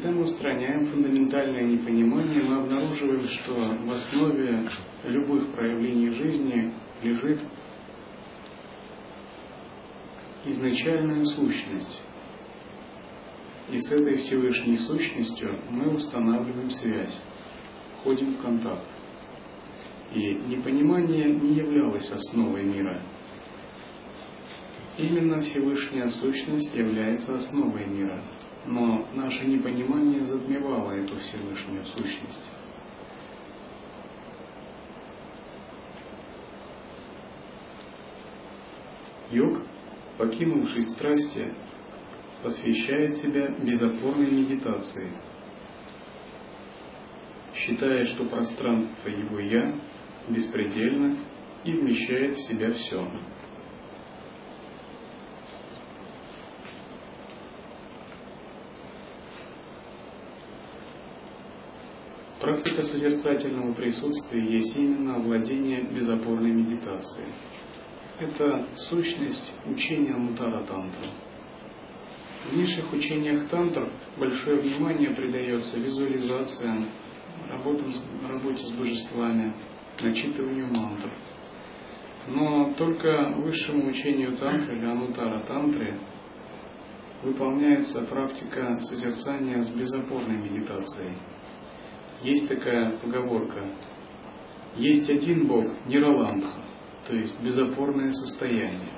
когда мы устраняем фундаментальное непонимание, мы обнаруживаем, что в основе любых проявлений жизни лежит изначальная сущность. И с этой Всевышней сущностью мы устанавливаем связь, входим в контакт. И непонимание не являлось основой мира. Именно Всевышняя сущность является основой мира но наше непонимание затмевало эту Всевышнюю сущность. Йог, покинувший страсти, посвящает себя безопорной медитации, считая, что пространство его «я» беспредельно и вмещает в себя все. Практика созерцательного присутствия есть именно овладение безопорной медитацией. Это сущность учения Мутара Тантра. В низших учениях Тантр большое внимание придается визуализациям, работам, работе с божествами, начитыванию мантр. Но только высшему учению Тантры или Анутара Тантры выполняется практика созерцания с безопорной медитацией – есть такая поговорка. Есть один Бог, Нираламбха, то есть безопорное состояние.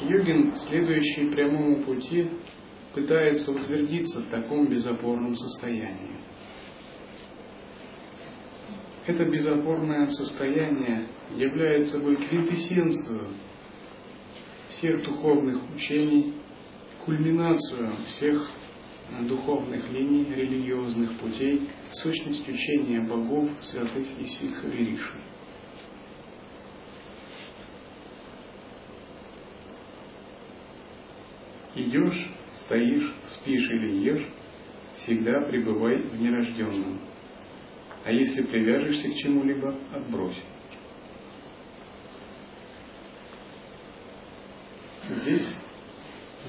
Йогин, следующий прямому пути, пытается утвердиться в таком безопорном состоянии. Это безопорное состояние является собой квинтэссенцию всех духовных учений, кульминацию всех духовных линий, религиозных путей, сущность учения богов, святых и ситхавириши. Идешь, стоишь, спишь или ешь, всегда пребывай в нерожденном. А если привяжешься к чему-либо, отбрось. Здесь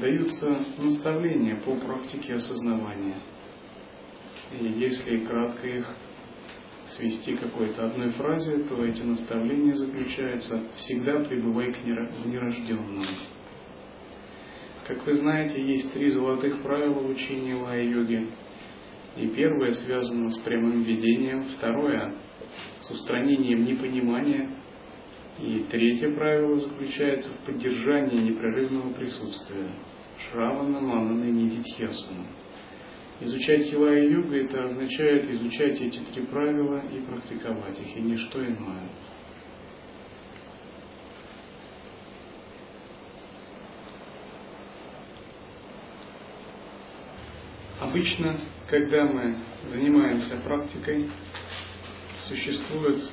даются наставления по практике осознавания. И если кратко их свести какой-то одной фразе, то эти наставления заключаются «всегда пребывай к нерожденному». Как вы знаете, есть три золотых правила в учении лая-йоги. И первое связано с прямым видением, второе – с устранением непонимания, и третье правило заключается в поддержании непрерывного присутствия. Шравана Манана Нидитхьясана. Изучать хила и йога это означает изучать эти три правила и практиковать их, и ничто иное. Обычно, когда мы занимаемся практикой, существуют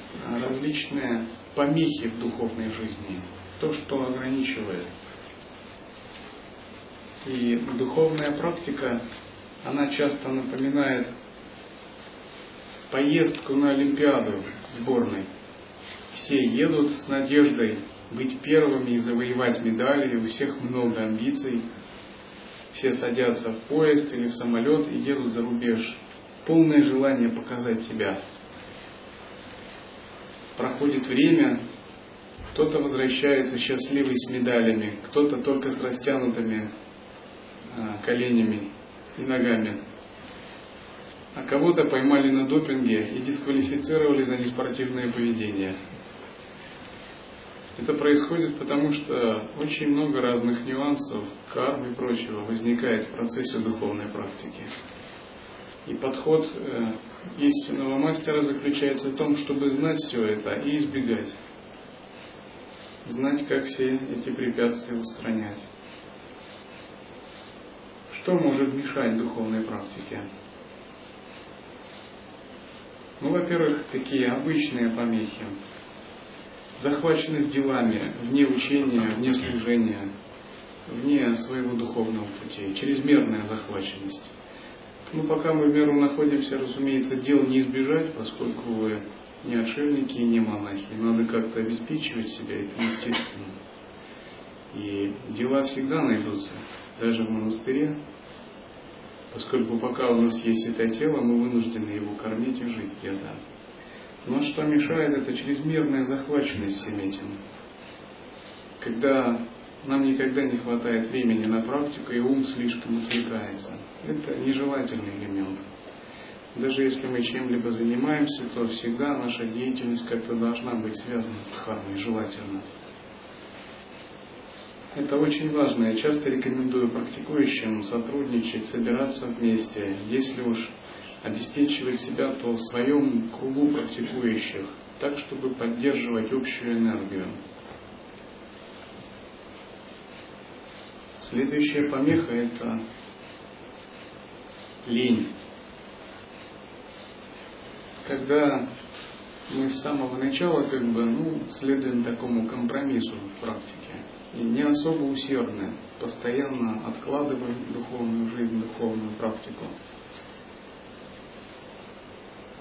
различные помехи в духовной жизни, то, что ограничивает. И духовная практика, она часто напоминает поездку на Олимпиаду сборной. Все едут с надеждой быть первыми и завоевать медали, у всех много амбиций. Все садятся в поезд или в самолет и едут за рубеж. Полное желание показать себя. Проходит время, кто-то возвращается счастливый с медалями, кто-то только с растянутыми коленями и ногами. А кого-то поймали на допинге и дисквалифицировали за неспортивное поведение. Это происходит потому, что очень много разных нюансов, карм и прочего возникает в процессе духовной практики. И подход э, истинного мастера заключается в том, чтобы знать все это и избегать. Знать, как все эти препятствия устранять. Что может мешать духовной практике? Ну, во-первых, такие обычные помехи захваченность делами, вне учения, вне служения, вне своего духовного пути, чрезмерная захваченность. Ну, пока мы в меру находимся, разумеется, дел не избежать, поскольку вы не отшельники и не монахи. Надо как-то обеспечивать себя, это естественно. И дела всегда найдутся, даже в монастыре, поскольку пока у нас есть это тело, мы вынуждены его кормить и жить где-то. Но что мешает, это чрезмерная захваченность всем этим. Когда нам никогда не хватает времени на практику, и ум слишком отвлекается. Это нежелательный элемент. Даже если мы чем-либо занимаемся, то всегда наша деятельность как-то должна быть связана с дхармой, желательно. Это очень важно. Я часто рекомендую практикующим сотрудничать, собираться вместе. Если уж обеспечивать себя, то в своем кругу практикующих, так, чтобы поддерживать общую энергию. Следующая помеха – это лень. Когда мы с самого начала как бы, ну, следуем такому компромиссу в практике и не особо усердны, постоянно откладываем духовную жизнь, духовную практику.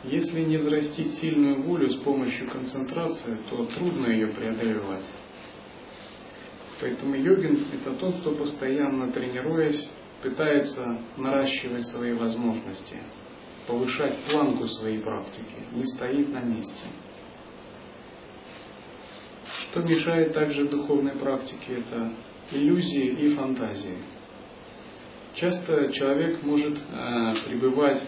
Если не взрастить сильную волю с помощью концентрации, то трудно ее преодолевать. Поэтому йогин – это тот, кто постоянно тренируясь, пытается наращивать свои возможности, повышать планку своей практики, не стоит на месте. Что мешает также духовной практике, это иллюзии и фантазии. Часто человек может э, пребывать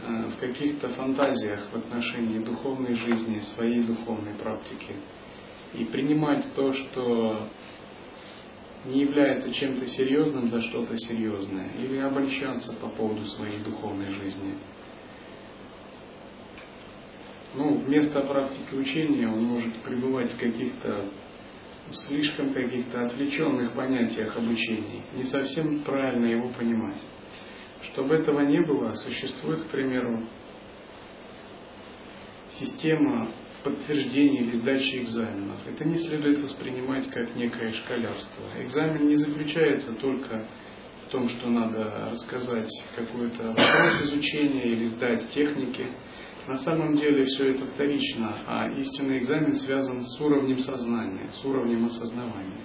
Э, в каких-то фантазиях в отношении духовной жизни, своей духовной практики. И принимать то, что не является чем-то серьезным за что-то серьезное, или обольщаться по поводу своей духовной жизни. Ну, вместо практики учения он может пребывать в каких-то слишком каких-то отвлеченных понятиях обучения, не совсем правильно его понимать. Чтобы этого не было, существует, к примеру, система подтверждения или сдачи экзаменов. Это не следует воспринимать как некое шкалярство. Экзамен не заключается только в том, что надо рассказать какой-то вопрос изучения или сдать техники. На самом деле все это вторично, а истинный экзамен связан с уровнем сознания, с уровнем осознавания.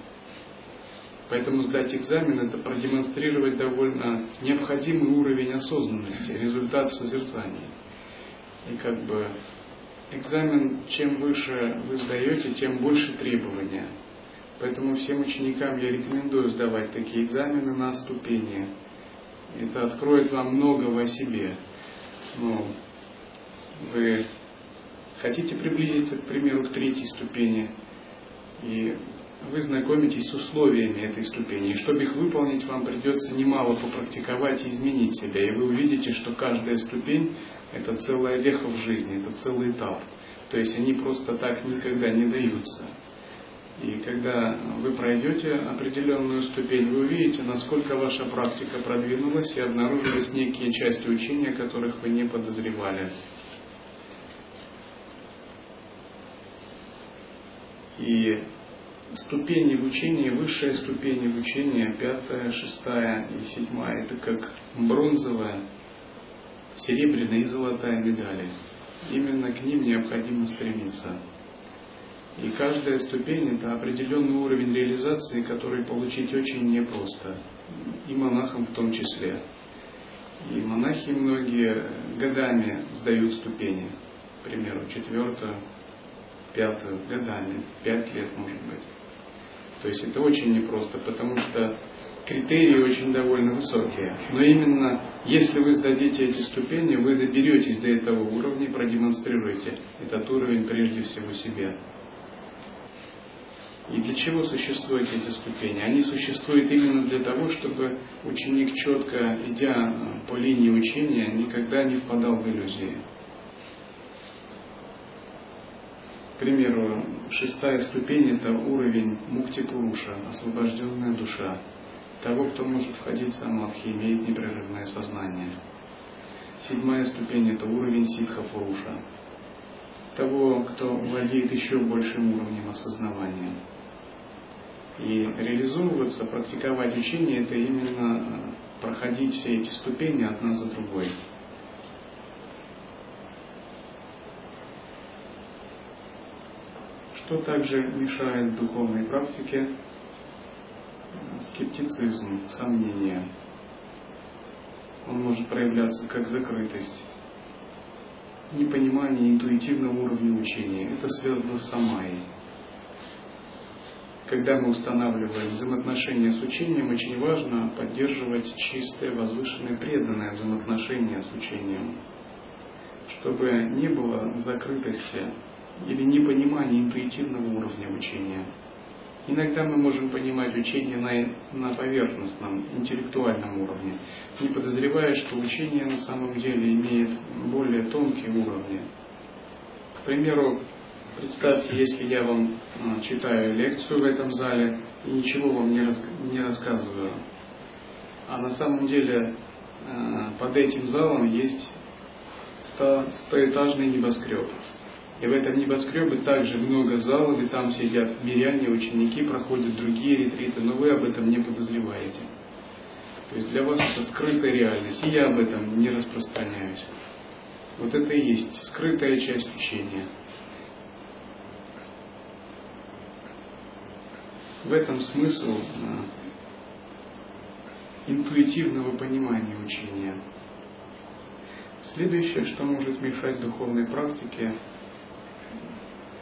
Поэтому сдать экзамен – это продемонстрировать довольно необходимый уровень осознанности, результат в созерцании. И как бы экзамен, чем выше вы сдаете, тем больше требования. Поэтому всем ученикам я рекомендую сдавать такие экзамены на ступени. Это откроет вам многого о себе. Ну, вы хотите приблизиться, к примеру, к третьей ступени, и вы знакомитесь с условиями этой ступени. И чтобы их выполнить, вам придется немало попрактиковать и изменить себя. И вы увидите, что каждая ступень – это целая веха в жизни, это целый этап. То есть они просто так никогда не даются. И когда вы пройдете определенную ступень, вы увидите, насколько ваша практика продвинулась и обнаружились некие части учения, которых вы не подозревали. И ступени в учении, высшие ступени в учении, пятая, шестая и седьмая, это как бронзовая, серебряная и золотая медали. Именно к ним необходимо стремиться. И каждая ступень – это определенный уровень реализации, который получить очень непросто. И монахам в том числе. И монахи многие годами сдают ступени. К примеру, четвертую, пятую, годами, пять лет может быть. То есть это очень непросто, потому что критерии очень довольно высокие. Но именно если вы сдадите эти ступени, вы доберетесь до этого уровня и продемонстрируете этот уровень прежде всего себе. И для чего существуют эти ступени? Они существуют именно для того, чтобы ученик, четко идя по линии учения, никогда не впадал в иллюзии. К примеру, шестая ступень – это уровень мукти пуруша, освобожденная душа. Того, кто может входить в самадхи, имеет непрерывное сознание. Седьмая ступень – это уровень ситха пуруша, того, кто владеет еще большим уровнем осознавания. И реализовываться, практиковать учение – это именно э, проходить все эти ступени одна за другой. Что также мешает духовной практике? Скептицизм, сомнение. Он может проявляться как закрытость, непонимание интуитивного уровня учения. Это связано с самайей когда мы устанавливаем взаимоотношения с учением, очень важно поддерживать чистое, возвышенное, преданное взаимоотношение с учением, чтобы не было закрытости или непонимания интуитивного уровня учения. Иногда мы можем понимать учение на, на поверхностном, интеллектуальном уровне, не подозревая, что учение на самом деле имеет более тонкие уровни. К примеру, Представьте, если я вам а, читаю лекцию в этом зале и ничего вам не, рас, не рассказываю, а на самом деле а, под этим залом есть сто, стоэтажный небоскреб. И в этом небоскребе также много залов, и там сидят миряне, ученики, проходят другие ретриты, но вы об этом не подозреваете. То есть для вас это скрытая реальность, и я об этом не распространяюсь. Вот это и есть скрытая часть учения – В этом смысл э, интуитивного понимания учения. Следующее, что может мешать духовной практике,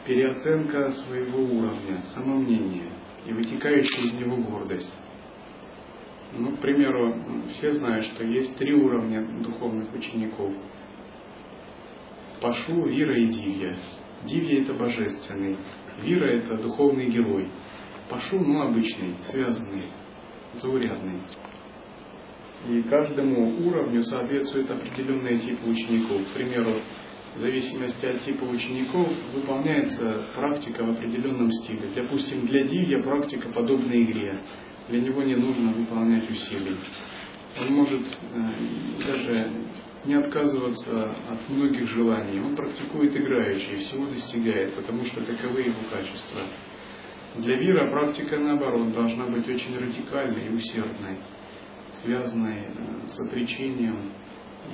переоценка своего уровня, самомнение и вытекающая из него гордость. Ну, к примеру, все знают, что есть три уровня духовных учеников. Пашу, Вира и Дивья. Дивья – это божественный, Вира – это духовный герой – Пашу, ну, обычный, связанный, заурядный. И каждому уровню соответствует определенный тип учеников. К примеру, в зависимости от типа учеников выполняется практика в определенном стиле. Допустим, для Дивья практика подобна игре. Для него не нужно выполнять усилий. Он может э, даже не отказываться от многих желаний. Он практикует играючи и всего достигает, потому что таковы его качества. Для мира практика, наоборот, должна быть очень радикальной и усердной, связанной э, с отречением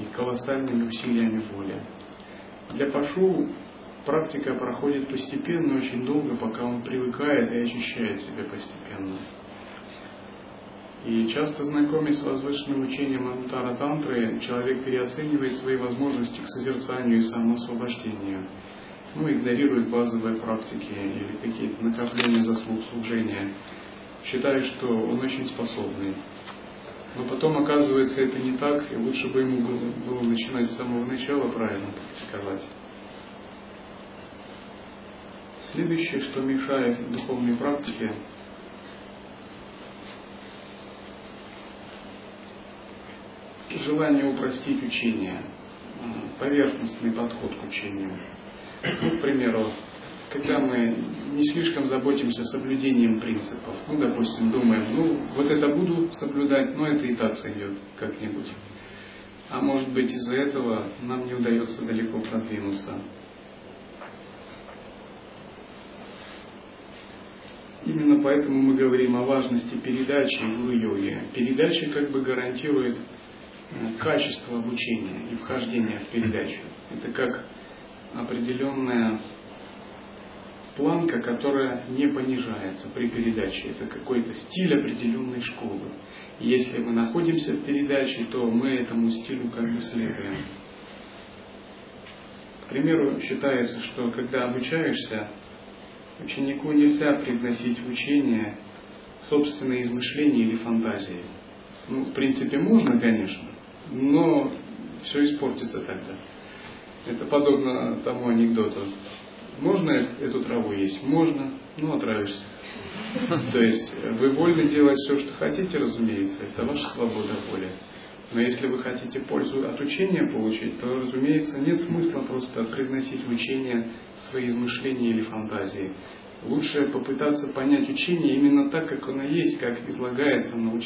и колоссальными усилиями воли. Для Пашу практика проходит постепенно, очень долго, пока он привыкает и очищает себя постепенно. И часто знакомясь с возвышенным учением Антара Тантры, человек переоценивает свои возможности к созерцанию и самоосвобождению – ну, игнорирует базовые практики или какие-то накопления заслуг служения, считая, что он очень способный. Но потом оказывается это не так, и лучше бы ему было, начинать с самого начала правильно практиковать. Следующее, что мешает духовной практике, желание упростить учение, поверхностный подход к учению. Ну, к примеру, когда мы не слишком заботимся соблюдением принципов. Ну, допустим, думаем, ну, вот это буду соблюдать, но это и так сойдет как-нибудь. А может быть из-за этого нам не удается далеко продвинуться. Именно поэтому мы говорим о важности передачи гуру-йоги. Передача как бы гарантирует э, качество обучения и вхождения в передачу. Это как определенная планка, которая не понижается при передаче. Это какой-то стиль определенной школы. И если мы находимся в передаче, то мы этому стилю как бы следуем. К примеру, считается, что когда обучаешься, ученику нельзя привносить в учение собственные измышления или фантазии. Ну, в принципе, можно, конечно, но все испортится тогда. Это подобно тому анекдоту. Можно эту траву есть? Можно, но отравишься. То есть вы вольны делать все, что хотите, разумеется, это ваша свобода воли. Но если вы хотите пользу от учения получить, то, разумеется, нет смысла просто привносить в учение свои измышления или фантазии. Лучше попытаться понять учение именно так, как оно есть, как излагается на.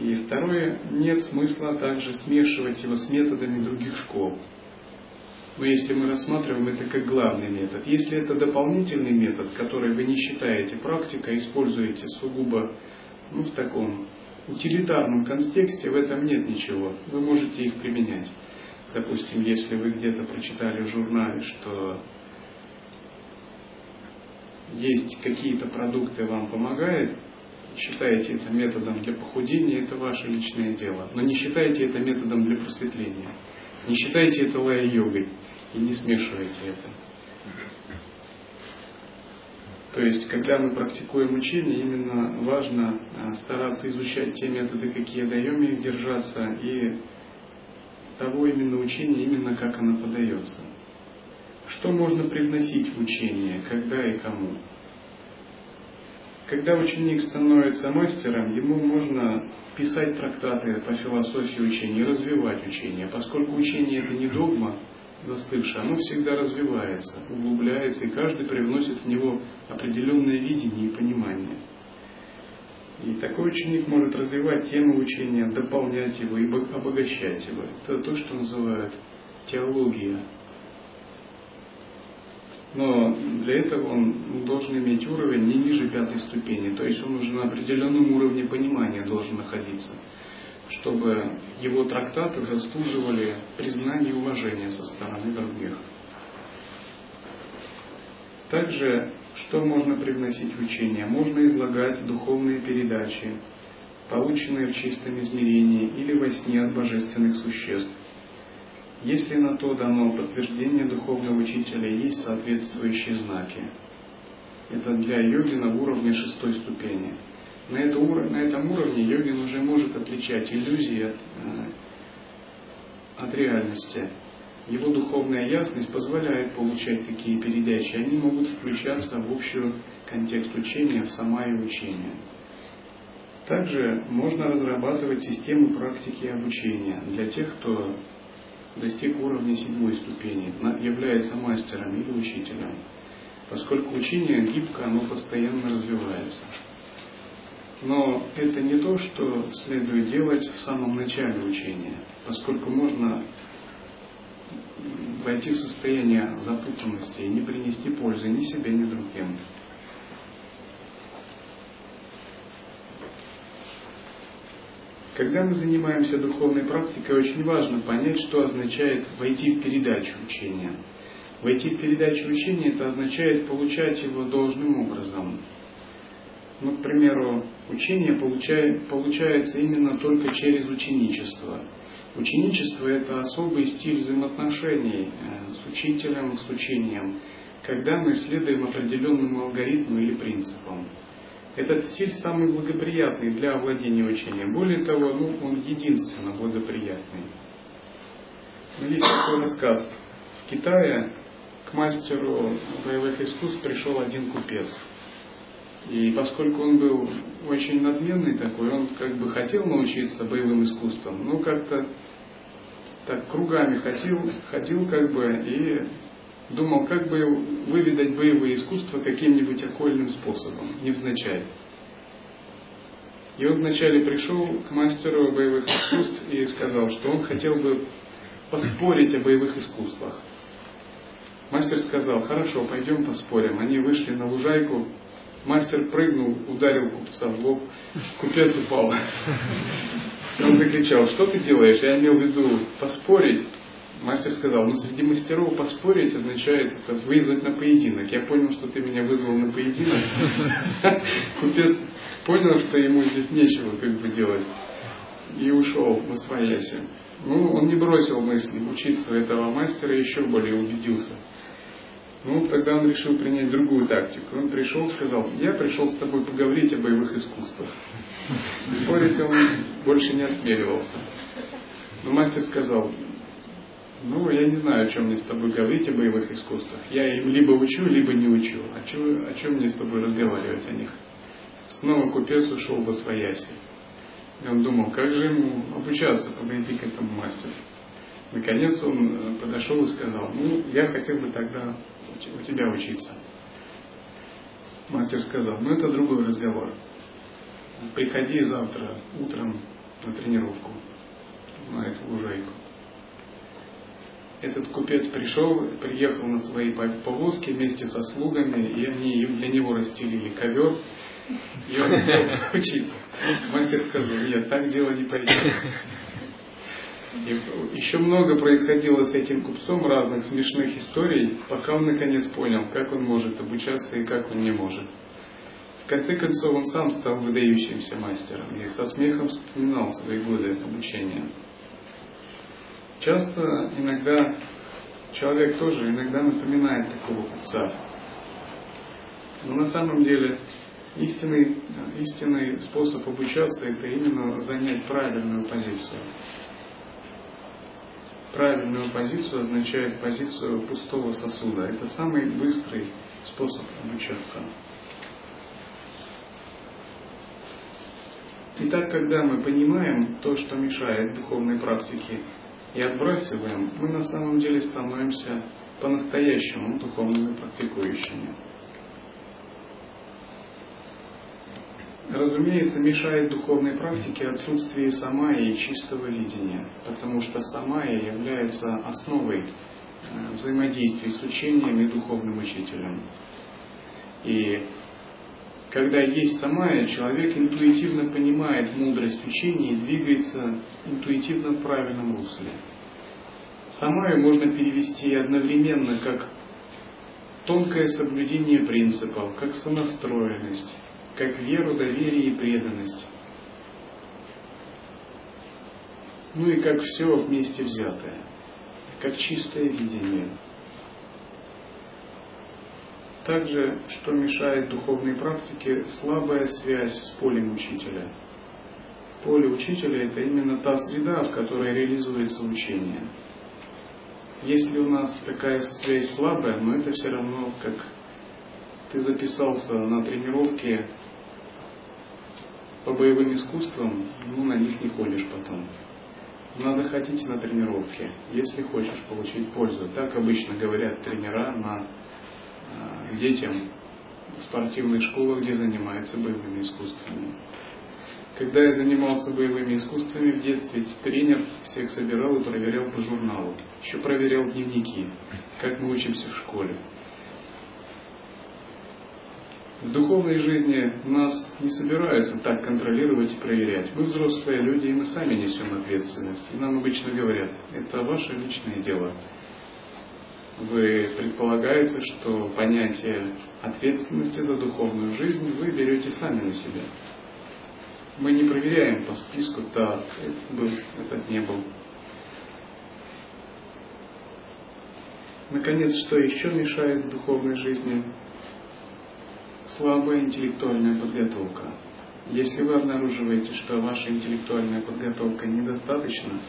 И второе, нет смысла также смешивать его с методами других школ. Но если мы рассматриваем это как главный метод, если это дополнительный метод, который вы не считаете практикой, используете сугубо ну, в таком утилитарном контексте, в этом нет ничего. Вы можете их применять. Допустим, если вы где-то прочитали в журнале, что есть какие-то продукты вам помогают, считаете это методом для похудения, это ваше личное дело. Но не считайте это методом для просветления. Не считайте это лая-йогой и не смешивайте это. То есть, когда мы практикуем учение, именно важно а, стараться изучать те методы, какие даем, их держаться, и того именно учения, именно как оно подается. Что можно привносить в учение, когда и кому? Когда ученик становится мастером, ему можно писать трактаты по философии учения, развивать учение. Поскольку учение это не догма застывшее, оно всегда развивается, углубляется, и каждый привносит в него определенное видение и понимание. И такой ученик может развивать тему учения, дополнять его и обогащать его. Это то, что называют теология но для этого он должен иметь уровень не ниже пятой ступени, то есть он уже на определенном уровне понимания должен находиться, чтобы его трактаты заслуживали признания и уважения со стороны других. Также, что можно привносить в учение? Можно излагать духовные передачи, полученные в чистом измерении или во сне от божественных существ если на то дано подтверждение духовного учителя, есть соответствующие знаки. Это для йогина в уровне шестой ступени. На, это, на этом уровне йогин уже может отличать иллюзии от, э, от реальности. Его духовная ясность позволяет получать такие передачи. Они могут включаться в общий контекст учения, в самое учение. Также можно разрабатывать систему практики обучения для тех, кто достиг уровня седьмой ступени, является мастером или учителем. Поскольку учение гибко, оно постоянно развивается. Но это не то, что следует делать в самом начале учения, поскольку можно войти в состояние запутанности и не принести пользы ни себе, ни другим. Когда мы занимаемся духовной практикой, очень важно понять, что означает войти в передачу учения. Войти в передачу учения – это означает получать его должным образом. Ну, к примеру, учение получает, получается именно только через ученичество. Ученичество – это особый стиль взаимоотношений э, с учителем, с учением, когда мы следуем определенному алгоритму или принципам. Этот стиль самый благоприятный для овладения учением. Более того, ну, он единственно благоприятный. Есть такой рассказ. В Китае к мастеру боевых искусств пришел один купец. И поскольку он был очень надменный такой, он как бы хотел научиться боевым искусствам, но как-то так кругами ходил, ходил как бы и думал, как бы выведать боевые искусства каким-нибудь окольным способом, невзначай. И он вначале пришел к мастеру боевых искусств и сказал, что он хотел бы поспорить о боевых искусствах. Мастер сказал, хорошо, пойдем поспорим. Они вышли на лужайку, мастер прыгнул, ударил купца в лоб, купец упал. Он закричал, что ты делаешь? Я имел в виду поспорить. Мастер сказал, ну среди мастеров поспорить означает это, вызвать на поединок. Я понял, что ты меня вызвал на поединок. Купец понял, что ему здесь нечего как бы делать. И ушел в свояси. Ну, он не бросил мысли учиться этого мастера, еще более убедился. Ну, тогда он решил принять другую тактику. Он пришел, сказал, я пришел с тобой поговорить о боевых искусствах. Спорить он больше не осмеливался. Но мастер сказал, ну, я не знаю, о чем мне с тобой говорить о боевых искусствах. Я им либо учу, либо не учу. О чем, о чем мне с тобой разговаривать о них? Снова купец ушел во свояси. И он думал, как же ему обучаться, подойти к этому мастеру. Наконец он э, подошел и сказал, ну, я хотел бы тогда у тебя учиться. Мастер сказал, ну это другой разговор. Приходи завтра утром на тренировку, на эту лужайку. Этот купец пришел, приехал на своей повозке вместе со слугами, и они для него расстелили ковер, и он стал учиться. Мастер сказал, нет, так дело не пойдет. И еще много происходило с этим купцом разных смешных историй, пока он наконец понял, как он может обучаться и как он не может. В конце концов, он сам стал выдающимся мастером и со смехом вспоминал свои годы обучения. Часто, иногда, человек тоже иногда напоминает такого купца. Но на самом деле истинный, истинный способ обучаться – это именно занять правильную позицию. Правильную позицию означает позицию пустого сосуда. Это самый быстрый способ обучаться. Итак, когда мы понимаем то, что мешает духовной практике, и отбрасываем, мы на самом деле становимся по-настоящему духовными практикующими. Разумеется, мешает духовной практике отсутствие самая и чистого видения, потому что самая является основой э, взаимодействия с учением и духовным учителем. И когда есть самая, человек интуитивно понимает мудрость учения и двигается интуитивно в правильном русле. Самаю можно перевести одновременно как тонкое соблюдение принципов, как сонастроенность, как веру, доверие и преданность. Ну и как все вместе взятое, как чистое видение. Также, что мешает духовной практике, слабая связь с полем учителя. Поле учителя – это именно та среда, в которой реализуется учение. Если у нас такая связь слабая, но это все равно как ты записался на тренировки по боевым искусствам, ну, на них не ходишь потом. Надо ходить на тренировки, если хочешь получить пользу. Так обычно говорят тренера на э, детям спортивных школах, где занимаются боевыми искусствами. Когда я занимался боевыми искусствами в детстве, тренер всех собирал и проверял по журналу. Еще проверял дневники, как мы учимся в школе. В духовной жизни нас не собираются так контролировать и проверять. Мы взрослые люди, и мы сами несем ответственность. И нам обычно говорят, это ваше личное дело. Вы предполагаете, что понятие ответственности за духовную жизнь вы берете сами на себя. Мы не проверяем по списку, да, этот был, этот не был. Наконец, что еще мешает духовной жизни? Слабая интеллектуальная подготовка. Если вы обнаруживаете, что ваша интеллектуальная подготовка недостаточна,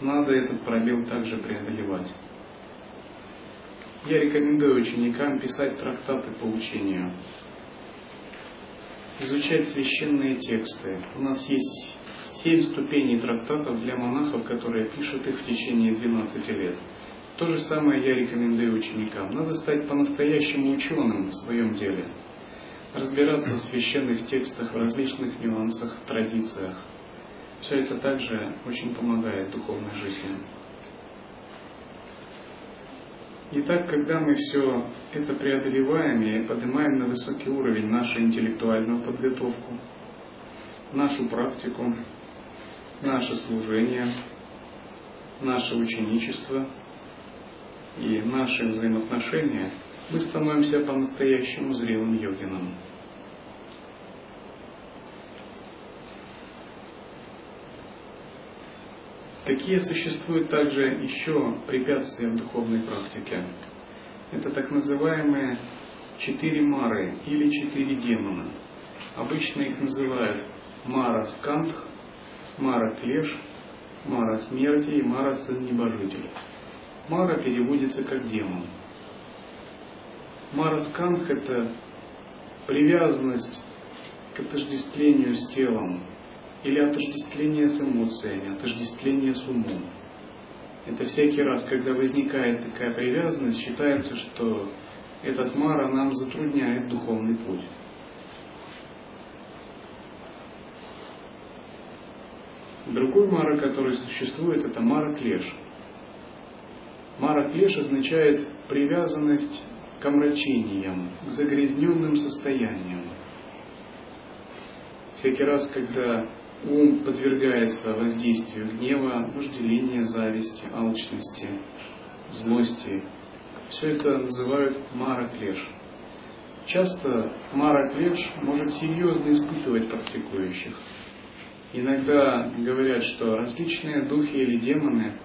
надо этот пробел также преодолевать. Я рекомендую ученикам писать трактаты по учению, изучать священные тексты. У нас есть семь ступеней трактатов для монахов, которые пишут их в течение 12 лет. То же самое я рекомендую ученикам. Надо стать по-настоящему ученым в своем деле. Разбираться в священных текстах, в различных нюансах, традициях. Все это также очень помогает духовной жизни. Итак, когда мы все это преодолеваем и поднимаем на высокий уровень нашу интеллектуальную подготовку, нашу практику, наше служение, наше ученичество и наши взаимоотношения, мы становимся по-настоящему зрелым йогином. Какие существуют также еще препятствия в духовной практике? Это так называемые четыре мары или четыре демона. Обычно их называют Мара Скандх, Мара Клеш, Мара Смерти и Мара Сын Небожитель. Мара переводится как демон. Мара Скандх – это привязанность к отождествлению с телом, или отождествление с эмоциями, отождествление с умом. Это всякий раз, когда возникает такая привязанность, считается, что этот мара нам затрудняет духовный путь. Другой мара, который существует, это мара клеш. Мара клеш означает привязанность к омрачениям, к загрязненным состояниям. Всякий раз, когда ум подвергается воздействию гнева, вожделения, зависти, алчности, злости. Все это называют мара-клеш. Часто мара-клеш может серьезно испытывать практикующих. Иногда говорят, что различные духи или демоны,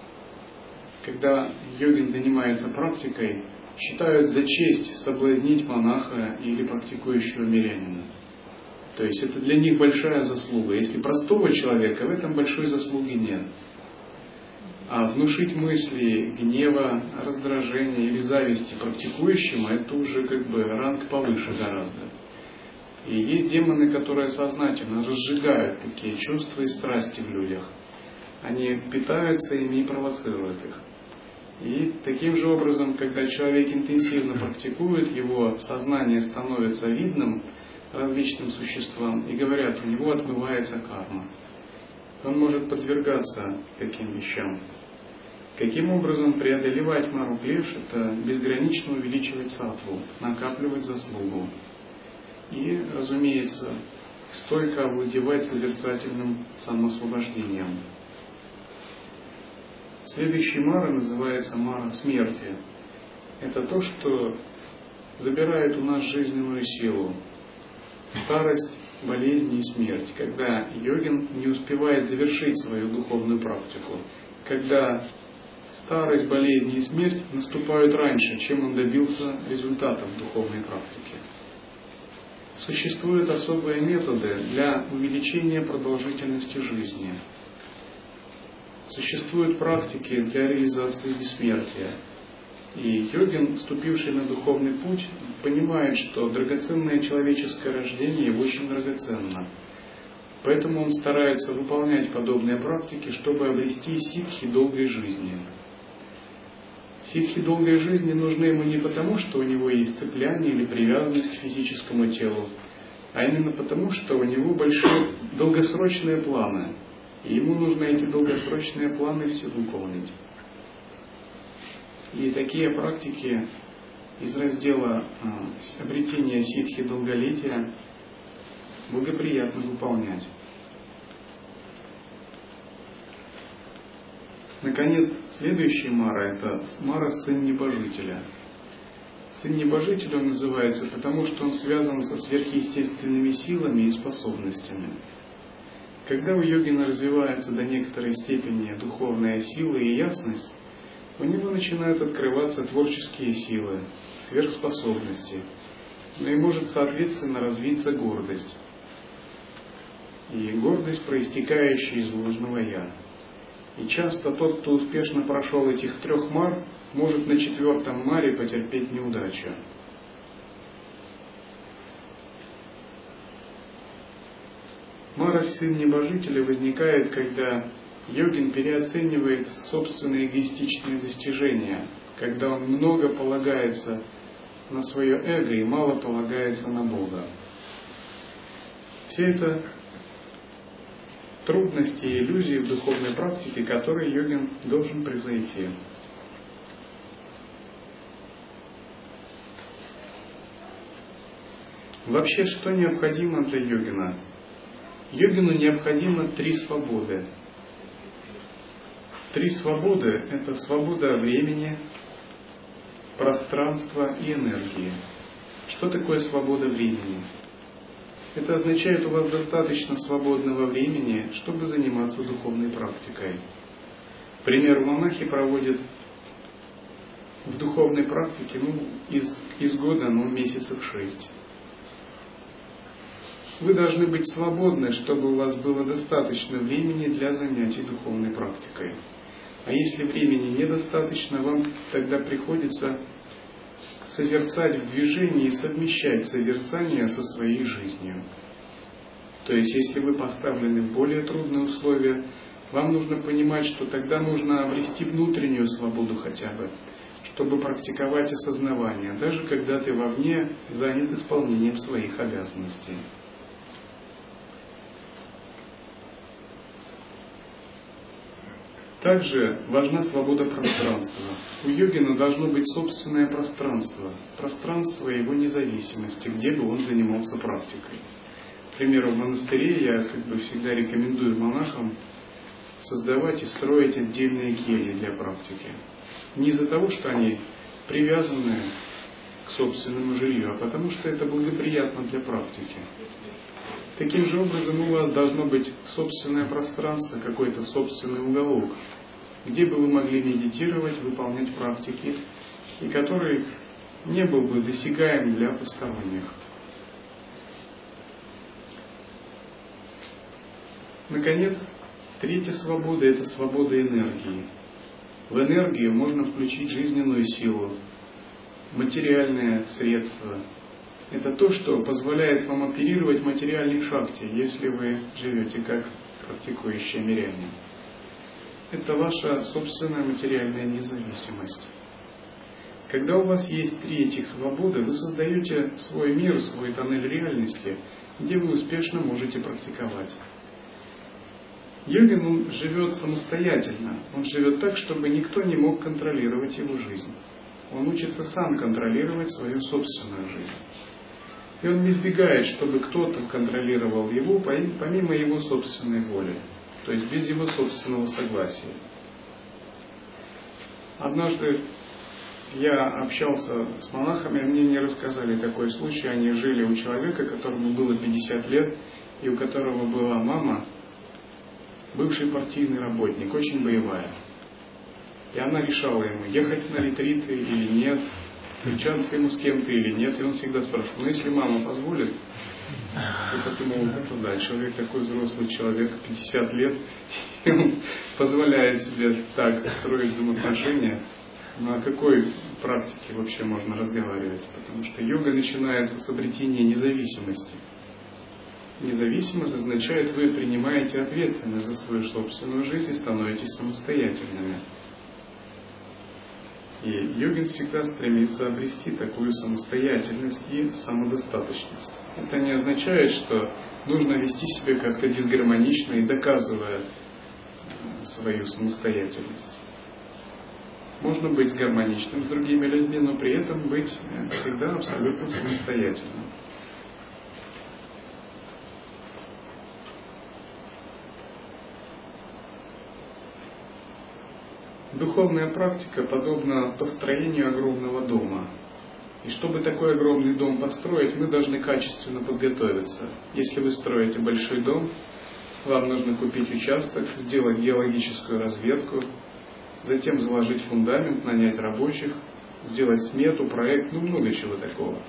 когда йогин занимается практикой, считают за честь соблазнить монаха или практикующего мирянина. То есть это для них большая заслуга. Если простого человека, в этом большой заслуги нет. А внушить мысли гнева, раздражения или зависти практикующему, это уже как бы ранг повыше гораздо. И есть демоны, которые сознательно разжигают такие чувства и страсти в людях. Они питаются ими и провоцируют их. И таким же образом, когда человек интенсивно практикует, его сознание становится видным, различным существам и говорят, у него отмывается карма. Он может подвергаться таким вещам. Каким образом преодолевать мару клеш, это безгранично увеличивать сатву, накапливать заслугу. И, разумеется, стойко овладевать созерцательным самоосвобождением. Следующий мара называется мара смерти. Это то, что забирает у нас жизненную силу, старость, болезни и смерть, когда йогин не успевает завершить свою духовную практику, когда старость, болезни и смерть наступают раньше, чем он добился результатов духовной практики. Существуют особые методы для увеличения продолжительности жизни. Существуют практики для реализации бессмертия – и йогин, вступивший на духовный путь, понимает, что драгоценное человеческое рождение очень драгоценно. Поэтому он старается выполнять подобные практики, чтобы обрести ситхи долгой жизни. Ситхи долгой жизни нужны ему не потому, что у него есть цепляние или привязанность к физическому телу, а именно потому, что у него большие долгосрочные планы. И ему нужно эти долгосрочные планы все выполнить. И такие практики из раздела а, обретения ситхи долголетия благоприятно выполнять. Наконец, следующая мара – это мара сын небожителя. Сын небожителя он называется, потому что он связан со сверхъестественными силами и способностями. Когда у йогина развивается до некоторой степени духовная сила и ясность, у него начинают открываться творческие силы, сверхспособности, но и может, соответственно, развиться гордость. И гордость, проистекающая из ложного «я». И часто тот, кто успешно прошел этих трех мар, может на четвертом маре потерпеть неудачу. Мара сын небожителя возникает, когда йогин переоценивает собственные эгоистичные достижения, когда он много полагается на свое эго и мало полагается на Бога. Все это трудности и иллюзии в духовной практике, которые йогин должен превзойти. Вообще, что необходимо для йогина? Йогину необходимо три свободы. Три свободы – это свобода времени, пространства и энергии. Что такое свобода времени? Это означает, у вас достаточно свободного времени, чтобы заниматься духовной практикой. К монахи проводят в духовной практике ну, из, из года ну, месяцев шесть. Вы должны быть свободны, чтобы у вас было достаточно времени для занятий духовной практикой. А если времени недостаточно, вам тогда приходится созерцать в движении и совмещать созерцание со своей жизнью. То есть, если вы поставлены в более трудные условия, вам нужно понимать, что тогда нужно обрести внутреннюю свободу хотя бы, чтобы практиковать осознавание, даже когда ты вовне занят исполнением своих обязанностей. Также важна свобода пространства. У йогина должно быть собственное пространство, пространство его независимости, где бы он занимался практикой. К примеру, в монастыре я как бы всегда рекомендую монахам создавать и строить отдельные кельи для практики. Не из-за того, что они привязаны к собственному жилью, а потому что это благоприятно для практики. Таким же образом у вас должно быть собственное пространство, какой-то собственный уголок, где бы вы могли медитировать, выполнять практики, и который не был бы досягаем для посторонних. Наконец, третья свобода – это свобода энергии. В энергию можно включить жизненную силу, материальные средства – это то, что позволяет вам оперировать материальной шахте, если вы живете как практикующий мирянин. Это ваша собственная материальная независимость. Когда у вас есть три этих свободы, вы создаете свой мир, свой тоннель реальности, где вы успешно можете практиковать. Йогин он живет самостоятельно. Он живет так, чтобы никто не мог контролировать его жизнь. Он учится сам контролировать свою собственную жизнь. И он не избегает, чтобы кто-то контролировал его помимо его собственной воли, то есть без его собственного согласия. Однажды я общался с монахами, мне не рассказали такой случай. Они жили у человека, которому было 50 лет, и у которого была мама, бывший партийный работник, очень боевая. И она решала ему, ехать на ретриты или нет, встречаться ему с кем-то или нет. И он всегда спрашивает, ну если мама позволит, я подумал, да, человек такой взрослый человек, 50 лет, позволяет себе так строить взаимоотношения. Ну о какой практике вообще можно разговаривать? Потому что йога начинается с обретения независимости. Независимость означает, вы принимаете ответственность за свою собственную жизнь и становитесь самостоятельными. И йогин всегда стремится обрести такую самостоятельность и самодостаточность. Это не означает, что нужно вести себя как-то дисгармонично и доказывая свою самостоятельность. Можно быть гармоничным с другими людьми, но при этом быть всегда абсолютно самостоятельным. Духовная практика подобна построению огромного дома. И чтобы такой огромный дом построить, мы должны качественно подготовиться. Если вы строите большой дом, вам нужно купить участок, сделать геологическую разведку, затем заложить фундамент, нанять рабочих, сделать смету, проект, ну много чего такого.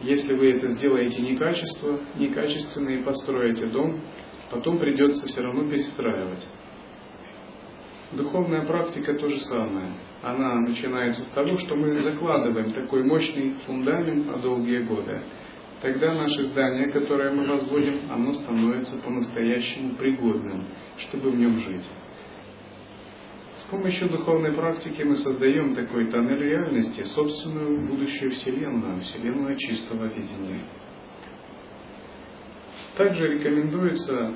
Если вы это сделаете некачественно, некачественно и построите дом, потом придется все равно перестраивать. Духовная практика то же самое. Она начинается с того, что мы закладываем такой мощный фундамент на долгие годы. Тогда наше здание, которое мы возводим, оно становится по-настоящему пригодным, чтобы в нем жить. С помощью духовной практики мы создаем такой тоннель реальности, собственную будущую Вселенную, Вселенную чистого видения. Также рекомендуется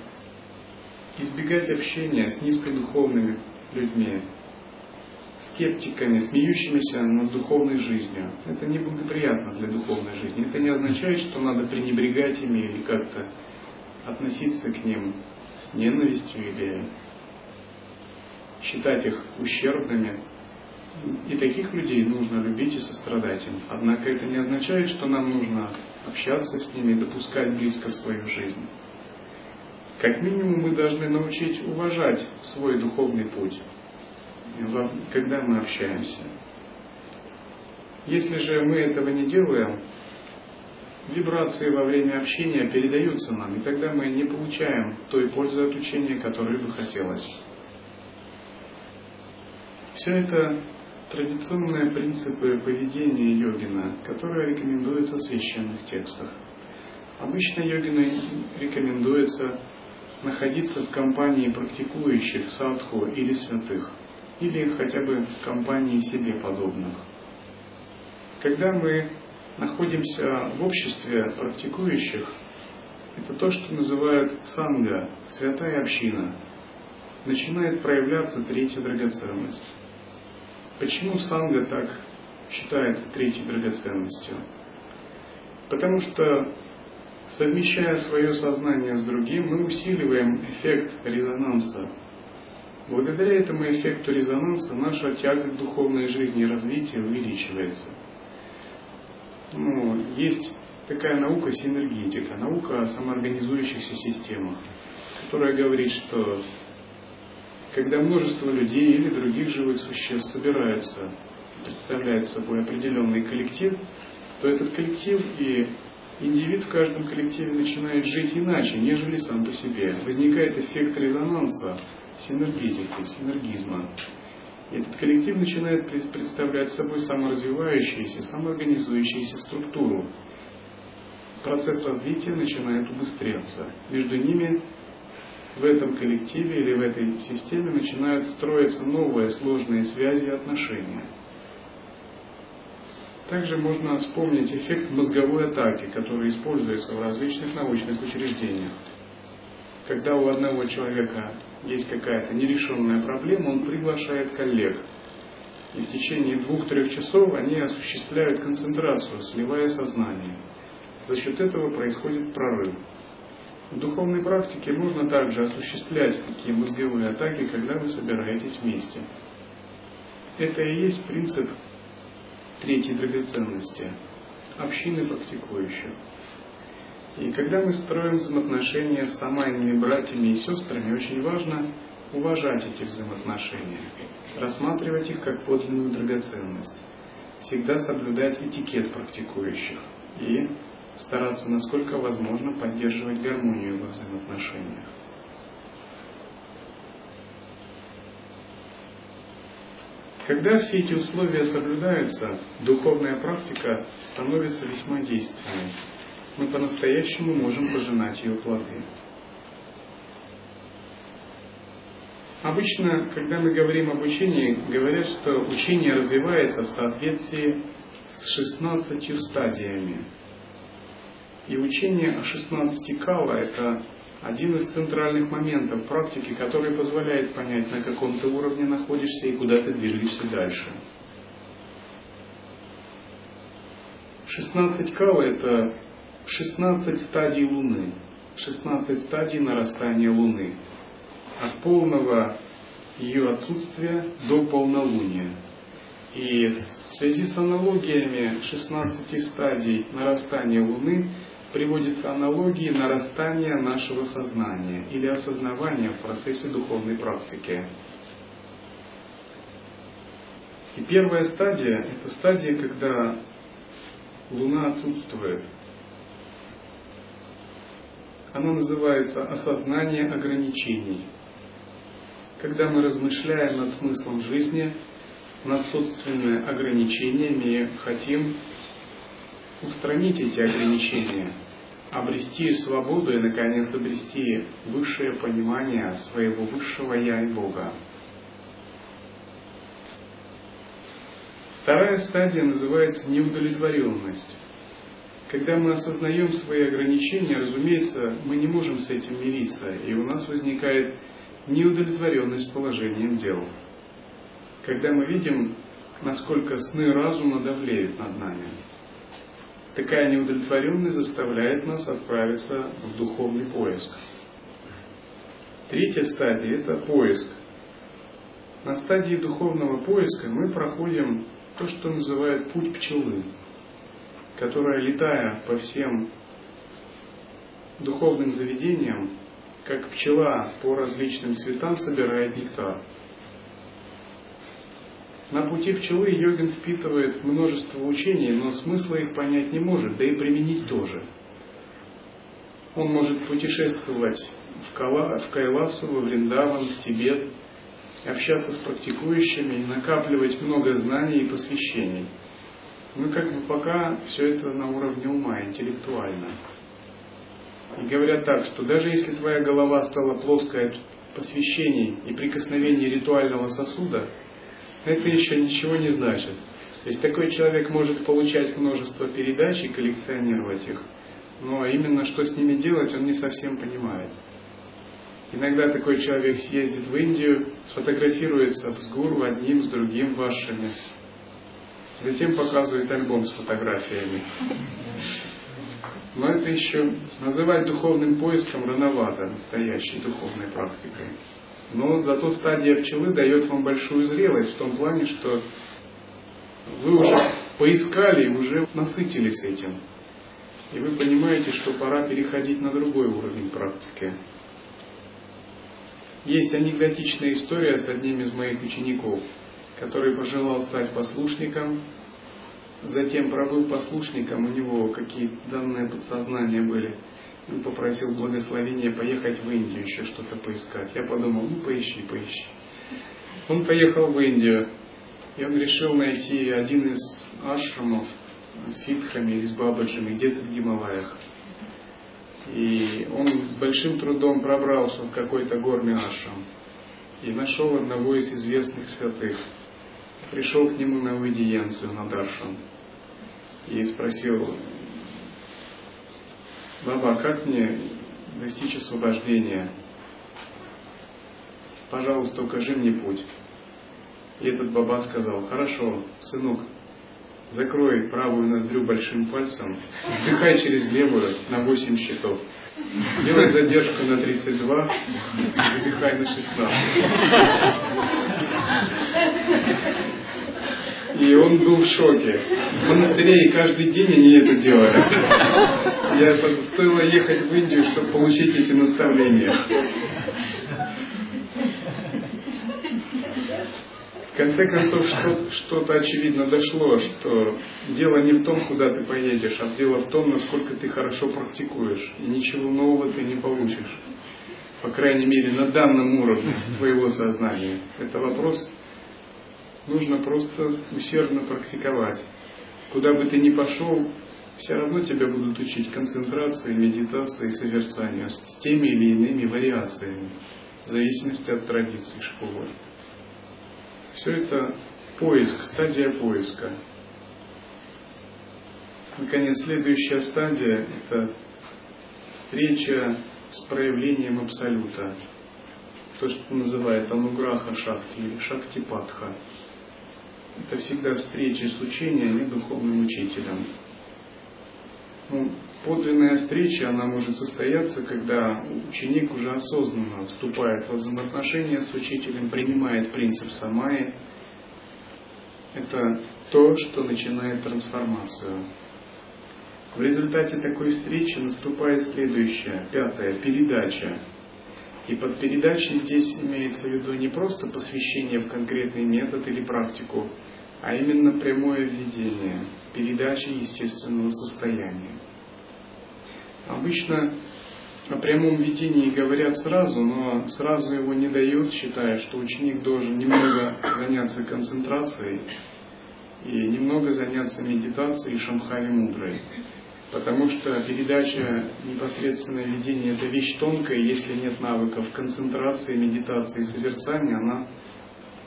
избегать общения с низкодуховными людьми, скептиками, смеющимися над духовной жизнью. Это неблагоприятно для духовной жизни. Это не означает, что надо пренебрегать ими или как-то относиться к ним с ненавистью или считать их ущербными. И таких людей нужно любить и сострадать им. Однако это не означает, что нам нужно общаться с ними и допускать близко в свою жизнь. Как минимум мы должны научить уважать свой духовный путь, когда мы общаемся. Если же мы этого не делаем, вибрации во время общения передаются нам, и тогда мы не получаем той пользы от учения, которой бы хотелось. Все это традиционные принципы поведения йогина, которые рекомендуются в священных текстах. Обычно йогины рекомендуется находиться в компании практикующих садху или святых, или хотя бы в компании себе подобных. Когда мы находимся в обществе практикующих, это то, что называют санга, святая община, начинает проявляться третья драгоценность. Почему санга так считается третьей драгоценностью? Потому что, совмещая свое сознание с другим, мы усиливаем эффект резонанса. Благодаря этому эффекту резонанса наша тяга к духовной жизни и развитию увеличивается. Ну, есть такая наука синергетика, наука о самоорганизующихся системах, которая говорит, что когда множество людей или других живых существ собираются, представляют собой определенный коллектив, то этот коллектив и индивид в каждом коллективе начинает жить иначе, нежели сам по себе. Возникает эффект резонанса, синергетики, синергизма. И этот коллектив начинает представлять собой саморазвивающуюся, самоорганизующуюся структуру. Процесс развития начинает убыстряться. Между ними в этом коллективе или в этой системе начинают строиться новые сложные связи и отношения. Также можно вспомнить эффект мозговой атаки, который используется в различных научных учреждениях. Когда у одного человека есть какая-то нерешенная проблема, он приглашает коллег. И в течение двух-трех часов они осуществляют концентрацию, сливая сознание. За счет этого происходит прорыв. В духовной практике можно также осуществлять такие мозговые атаки, когда вы собираетесь вместе. Это и есть принцип третьей драгоценности – общины практикующих. И когда мы строим взаимоотношения с самайными братьями и сестрами, очень важно уважать эти взаимоотношения, рассматривать их как подлинную драгоценность, всегда соблюдать этикет практикующих и стараться, насколько возможно, поддерживать гармонию во взаимоотношениях. Когда все эти условия соблюдаются, духовная практика становится весьма действенной. Мы по-настоящему можем пожинать ее плоды. Обычно, когда мы говорим об учении, говорят, что учение развивается в соответствии с 16 стадиями. И учение о 16 кала – это один из центральных моментов практики, который позволяет понять, на каком ты уровне находишься и куда ты движешься дальше. 16 кала – это 16 стадий Луны, 16 стадий нарастания Луны. От полного ее отсутствия до полнолуния. И в связи с аналогиями 16 стадий нарастания Луны приводятся аналогии нарастания нашего сознания или осознавания в процессе духовной практики. И первая стадия – это стадия, когда Луна отсутствует. Она называется осознание ограничений. Когда мы размышляем над смыслом жизни, над собственными ограничениями, хотим устранить эти ограничения, обрести свободу и, наконец, обрести высшее понимание своего высшего Я и Бога. Вторая стадия называется неудовлетворенность. Когда мы осознаем свои ограничения, разумеется, мы не можем с этим мириться, и у нас возникает неудовлетворенность положением дел. Когда мы видим, насколько сны разума давлеют над нами. Такая неудовлетворенность заставляет нас отправиться в духовный поиск. Третья стадия – это поиск. На стадии духовного поиска мы проходим то, что называют путь пчелы – которая, летая по всем духовным заведениям, как пчела по различным цветам собирает нектар. На пути пчелы йогин впитывает множество учений, но смысла их понять не может, да и применить тоже. Он может путешествовать в, Кала, в Кайласу, во Вриндаван, в Тибет, общаться с практикующими, накапливать много знаний и посвящений – ну, как бы пока все это на уровне ума, интеллектуально. И говорят так, что даже если твоя голова стала плоской от посвящений и прикосновений ритуального сосуда, это еще ничего не значит. То есть такой человек может получать множество передач и коллекционировать их, но именно что с ними делать, он не совсем понимает. Иногда такой человек съездит в Индию, сфотографируется с гуру одним, с другим вашими, Затем показывает альбом с фотографиями. Но это еще называть духовным поиском рановато, настоящей духовной практикой. Но зато стадия пчелы дает вам большую зрелость в том плане, что вы уже поискали и уже насытились этим. И вы понимаете, что пора переходить на другой уровень практики. Есть анекдотичная история с одним из моих учеников – который пожелал стать послушником, затем пробыл послушником, у него какие данные подсознания были, и попросил благословения поехать в Индию, еще что-то поискать. Я подумал, ну поищи, поищи. Он поехал в Индию, и он решил найти один из ашрамов с ситхами или с бабаджами где-то в Гималаях. И он с большим трудом пробрался в какой-то горный ашрам и нашел одного из известных святых – пришел к нему на аудиенцию, на даршан, и спросил, Баба, как мне достичь освобождения? Пожалуйста, укажи мне путь. И этот баба сказал, хорошо, сынок, закрой правую ноздрю большим пальцем, вдыхай через левую на 8 счетов. Делай задержку на 32, выдыхай на 16. И он был в шоке. В монастыре каждый день они это делают. Я стоило ехать в Индию, чтобы получить эти наставления. В конце концов, что-то очевидно дошло, что дело не в том, куда ты поедешь, а дело в том, насколько ты хорошо практикуешь. И ничего нового ты не получишь. По крайней мере, на данном уровне твоего сознания. Это вопрос нужно просто усердно практиковать. Куда бы ты ни пошел, все равно тебя будут учить концентрации, медитации, созерцанию с теми или иными вариациями, в зависимости от традиции школы. Все это поиск, стадия поиска. Наконец, следующая стадия – это встреча с проявлением Абсолюта. То, что называют ануграха шакти или шактипатха – это всегда встреча с учением и духовным учителем. Ну, подлинная встреча, она может состояться, когда ученик уже осознанно вступает в взаимоотношения с учителем, принимает принцип самаи. Это то, что начинает трансформацию. В результате такой встречи наступает следующая, пятая, передача и под передачей здесь имеется в виду не просто посвящение в конкретный метод или практику, а именно прямое введение, передача естественного состояния. Обычно о прямом видении говорят сразу, но сразу его не дают, считая, что ученик должен немного заняться концентрацией и немного заняться медитацией шамхави мудрой потому что передача непосредственное видение – это вещь тонкая, если нет навыков концентрации, медитации, созерцания, она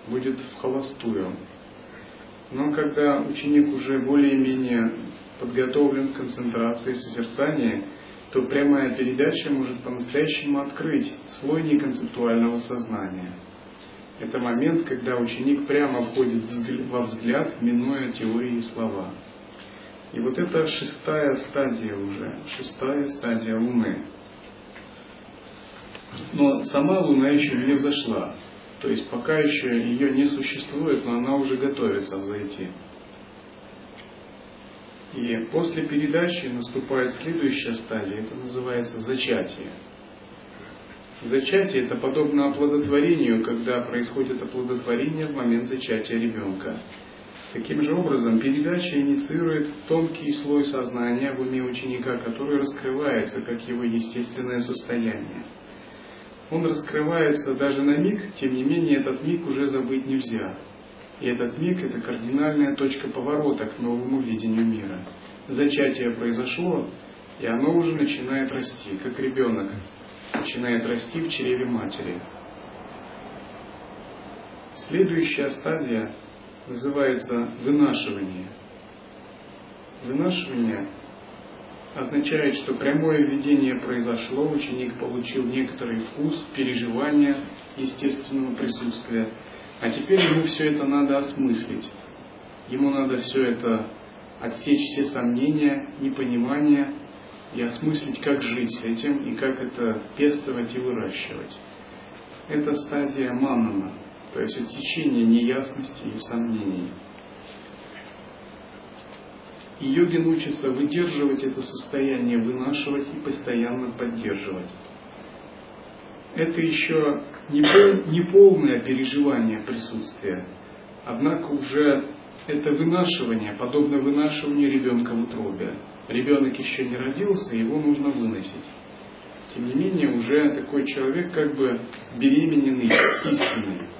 будет в холостую. Но когда ученик уже более-менее подготовлен к концентрации созерцания, то прямая передача может по-настоящему открыть слой неконцептуального сознания. Это момент, когда ученик прямо входит во взгляд, минуя теории и слова. И вот это шестая стадия уже, шестая стадия Луны. Но сама Луна еще не взошла. То есть пока еще ее не существует, но она уже готовится взойти. И после передачи наступает следующая стадия, это называется зачатие. Зачатие это подобно оплодотворению, когда происходит оплодотворение в момент зачатия ребенка. Таким же образом, передача инициирует тонкий слой сознания в уме ученика, который раскрывается как его естественное состояние. Он раскрывается даже на миг, тем не менее этот миг уже забыть нельзя. И этот миг – это кардинальная точка поворота к новому видению мира. Зачатие произошло, и оно уже начинает расти, как ребенок начинает расти в чреве матери. Следующая стадия называется вынашивание. Вынашивание означает, что прямое видение произошло, ученик получил некоторый вкус, переживания естественного присутствия – а теперь ему все это надо осмыслить. Ему надо все это отсечь все сомнения, непонимания и осмыслить, как жить с этим и как это пестовать и выращивать. Это стадия манана, то есть отсечение неясности и сомнений. И йогин учится выдерживать это состояние, вынашивать и постоянно поддерживать. Это еще не, пол, не полное переживание присутствия, однако уже это вынашивание, подобно вынашиванию ребенка в утробе. Ребенок еще не родился, его нужно выносить. Тем не менее, уже такой человек как бы беремененный истиной.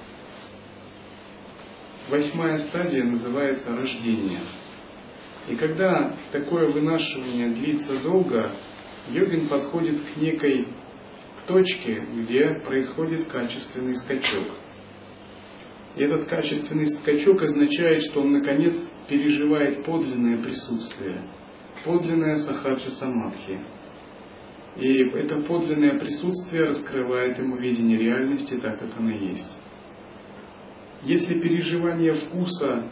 Восьмая стадия называется рождение. И когда такое вынашивание длится долго, йогин подходит к некой точке, где происходит качественный скачок. И этот качественный скачок означает, что он наконец переживает подлинное присутствие, подлинное сахаджа самадхи. И это подлинное присутствие раскрывает ему видение реальности так, как она есть. Если переживание вкуса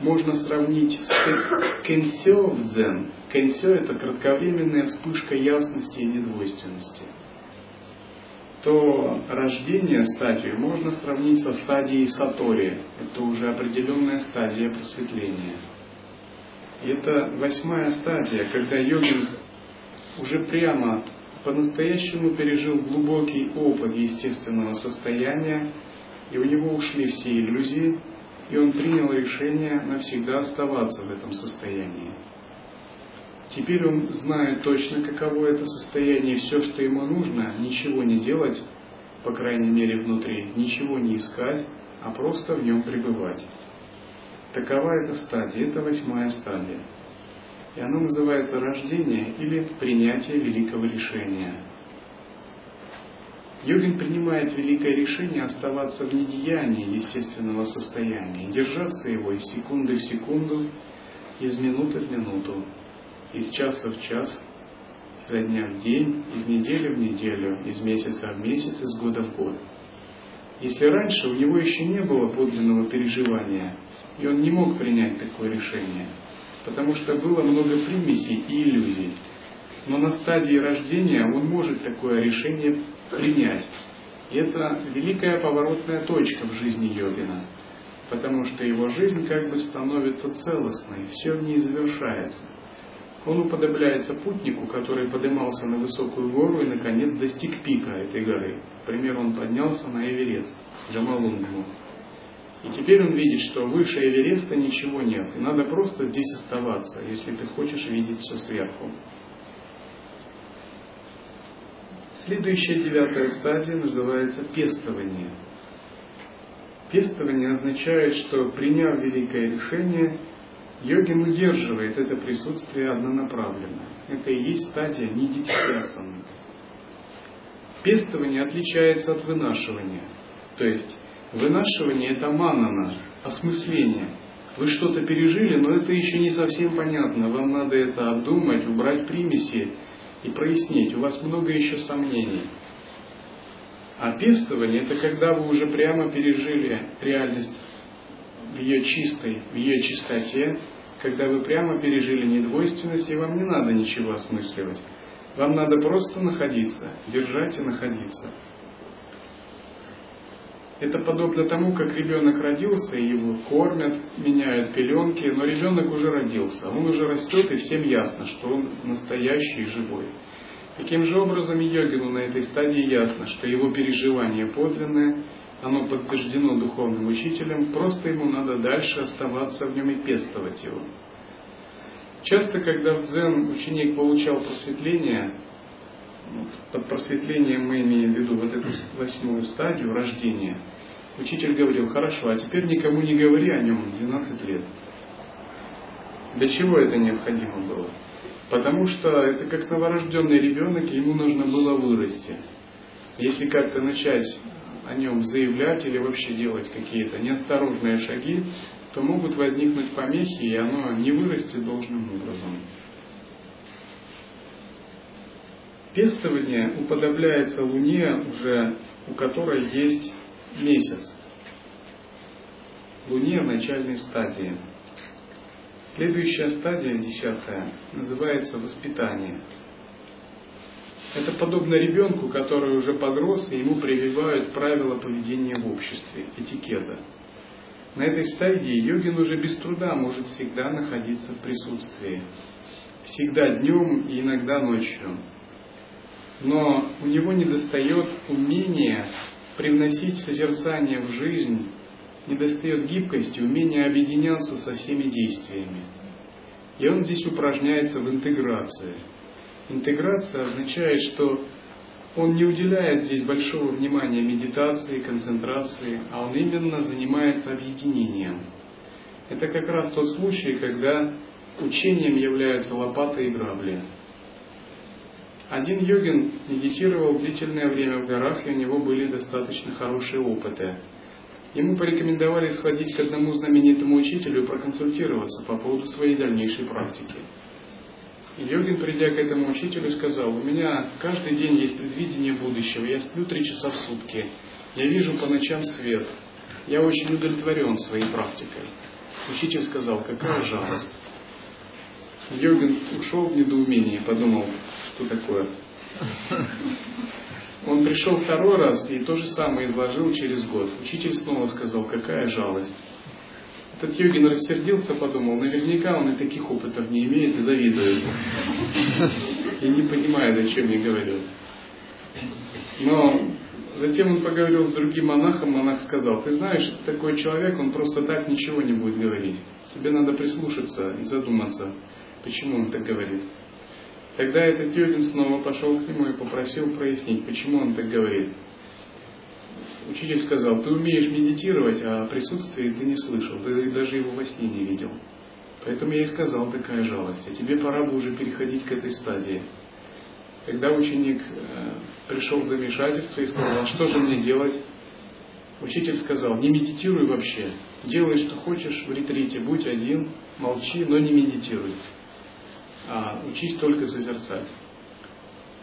можно сравнить с кенсё в дзен, кенсё это кратковременная вспышка ясности и недвойственности – то рождение стадию можно сравнить со стадией сатори. Это уже определенная стадия просветления. И это восьмая стадия, когда йогин уже прямо по-настоящему пережил глубокий опыт естественного состояния, и у него ушли все иллюзии, и он принял решение навсегда оставаться в этом состоянии. Теперь он знает точно, каково это состояние, все, что ему нужно, ничего не делать, по крайней мере внутри, ничего не искать, а просто в нем пребывать. Такова эта стадия, это восьмая стадия. И она называется рождение или принятие великого решения. Йогин принимает великое решение оставаться в недеянии естественного состояния, держаться его из секунды в секунду, из минуты в минуту, из часа в час, изо дня в день, из недели в неделю, из месяца в месяц, из года в год. Если раньше у него еще не было подлинного переживания, и он не мог принять такое решение, потому что было много примесей и иллюзий, но на стадии рождения он может такое решение принять. И это великая поворотная точка в жизни йогина, потому что его жизнь как бы становится целостной, все в ней завершается – он уподобляется путнику, который поднимался на высокую гору и, наконец, достиг пика этой горы. Например, он поднялся на Эверест, Джамалунгму. И теперь он видит, что выше Эвереста ничего нет, и надо просто здесь оставаться, если ты хочешь видеть все сверху. Следующая девятая стадия называется пестование. Пестование означает, что приняв великое решение, Йогин удерживает это присутствие однонаправленно. Это и есть стадия нидитикясаны. Пестование отличается от вынашивания. То есть вынашивание это манана, осмысление. Вы что-то пережили, но это еще не совсем понятно. Вам надо это обдумать, убрать примеси и прояснить. У вас много еще сомнений. А пестование – это когда вы уже прямо пережили реальность в ее чистой, в ее чистоте, когда вы прямо пережили недвойственность, и вам не надо ничего осмысливать. Вам надо просто находиться, держать и находиться. Это подобно тому, как ребенок родился, и его кормят, меняют пеленки, но ребенок уже родился, он уже растет, и всем ясно, что он настоящий и живой. Таким же образом йогину на этой стадии ясно, что его переживание подлинное, оно подтверждено духовным учителем, просто ему надо дальше оставаться в нем и пестовать его. Часто, когда в дзен ученик получал просветление, под просветлением мы имеем в виду вот эту восьмую стадию рождения, учитель говорил, хорошо, а теперь никому не говори о нем 12 лет. Для чего это необходимо было? Потому что это как новорожденный ребенок, ему нужно было вырасти. Если как-то начать о нем заявлять или вообще делать какие-то неосторожные шаги, то могут возникнуть помехи, и оно не вырастет должным образом. Пестование уподобляется Луне, уже у которой есть месяц. Луне в начальной стадии. Следующая стадия, десятая, называется воспитание. Это подобно ребенку, который уже подрос, и ему прививают правила поведения в обществе, этикета. На этой стадии йогин уже без труда может всегда находиться в присутствии. Всегда днем и иногда ночью. Но у него недостает умения привносить созерцание в жизнь, недостает гибкости, умения объединяться со всеми действиями. И он здесь упражняется в интеграции – Интеграция означает, что он не уделяет здесь большого внимания медитации, концентрации, а он именно занимается объединением. Это как раз тот случай, когда учением являются лопата и грабли. Один йогин медитировал длительное время в горах, и у него были достаточно хорошие опыты. Ему порекомендовали сходить к одному знаменитому учителю и проконсультироваться по поводу своей дальнейшей практики. Йогин, придя к этому учителю, сказал, у меня каждый день есть предвидение будущего, я сплю три часа в сутки, я вижу по ночам свет, я очень удовлетворен своей практикой. Учитель сказал, какая жалость. Йогин ушел в недоумение и подумал, что такое. Он пришел второй раз и то же самое изложил через год. Учитель снова сказал, какая жалость. Этот йогин рассердился, подумал, наверняка он и таких опытов не имеет и завидует. И не понимает, о чем я говорю. Но затем он поговорил с другим монахом, монах сказал, ты знаешь, такой человек, он просто так ничего не будет говорить. Тебе надо прислушаться и задуматься, почему он так говорит. Тогда этот йогин снова пошел к нему и попросил прояснить, почему он так говорит учитель сказал, ты умеешь медитировать, а присутствие ты не слышал, ты даже его во сне не видел. Поэтому я и сказал такая жалость, а тебе пора бы уже переходить к этой стадии. Когда ученик э, пришел в замешательство и сказал, а что же мне делать? Учитель сказал, не медитируй вообще, делай, что хочешь в ретрите, будь один, молчи, но не медитируй, а учись только созерцать.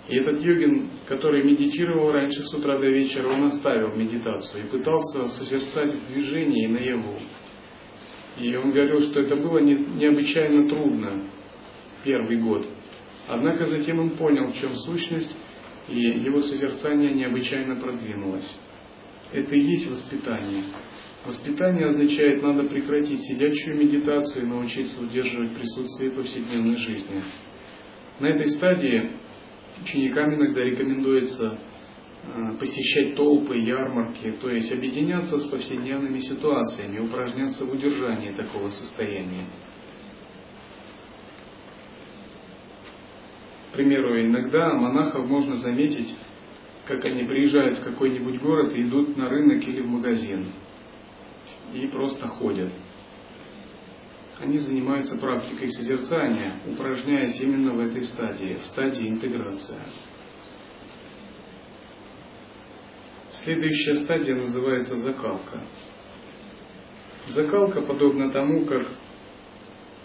И этот йогин, который медитировал раньше с утра до вечера, он оставил медитацию и пытался созерцать в движении наяву. И он говорил, что это было необычайно трудно первый год. Однако затем он понял, в чем сущность, и его созерцание необычайно продвинулось. Это и есть воспитание. Воспитание означает, надо прекратить сидячую медитацию и научиться удерживать присутствие повседневной жизни. На этой стадии ученикам иногда рекомендуется э, посещать толпы, ярмарки, то есть объединяться с повседневными ситуациями, упражняться в удержании такого состояния. К примеру, иногда монахов можно заметить, как они приезжают в какой-нибудь город и идут на рынок или в магазин и просто ходят они занимаются практикой созерцания, упражняясь именно в этой стадии, в стадии интеграции. Следующая стадия называется закалка. Закалка подобна тому, как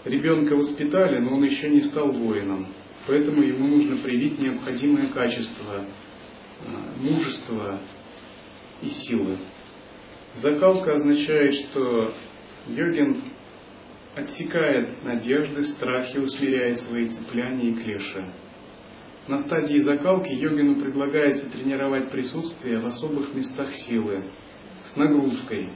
ребенка воспитали, но он еще не стал воином. Поэтому ему нужно привить необходимое качество э, мужества и силы. Закалка означает, что йогин отсекает надежды, страхи, усмиряет свои цепляния и клеши. На стадии закалки йогину предлагается тренировать присутствие в особых местах силы, с нагрузкой,